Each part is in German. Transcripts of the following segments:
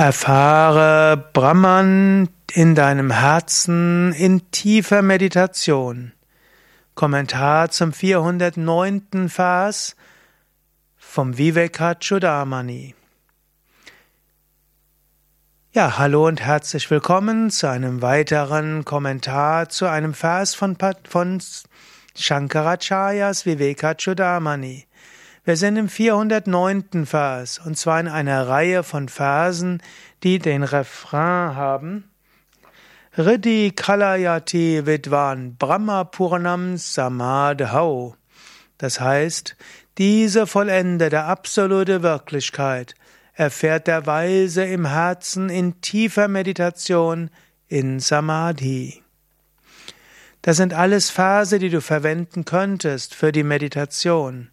Erfahre Brahman in deinem Herzen in tiefer Meditation. Kommentar zum 409. Vers vom Vivekachudamani. Ja, hallo und herzlich willkommen zu einem weiteren Kommentar zu einem Vers von, von Shankaracharyas Vivekachudamani. Wir sind im 409. Vers und zwar in einer Reihe von Versen, die den Refrain haben. Riddhi Kalayati Vidwan Brahma Purnam Samadhau. Das heißt, diese vollendete absolute Wirklichkeit erfährt der Weise im Herzen in tiefer Meditation in Samadhi. Das sind alles Verse, die du verwenden könntest für die Meditation.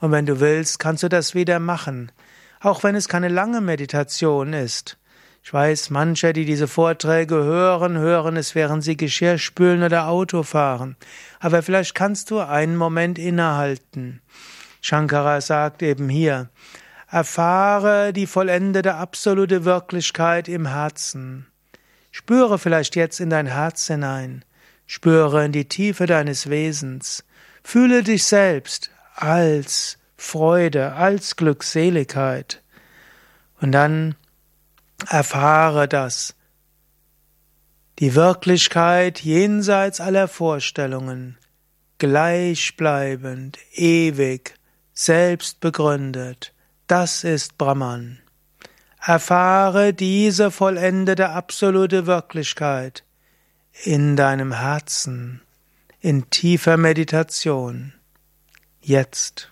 Und wenn du willst, kannst du das wieder machen, auch wenn es keine lange Meditation ist. Ich weiß, manche, die diese Vorträge hören, hören es, während sie Geschirr spülen oder Auto fahren. Aber vielleicht kannst du einen Moment innehalten. Shankara sagt eben hier, erfahre die vollendete absolute Wirklichkeit im Herzen. Spüre vielleicht jetzt in dein Herz hinein. Spüre in die Tiefe deines Wesens. Fühle dich selbst als Freude, als Glückseligkeit. Und dann erfahre das. Die Wirklichkeit jenseits aller Vorstellungen, gleichbleibend, ewig, selbst begründet, das ist Brahman. Erfahre diese vollendete absolute Wirklichkeit in deinem Herzen, in tiefer Meditation jetzt.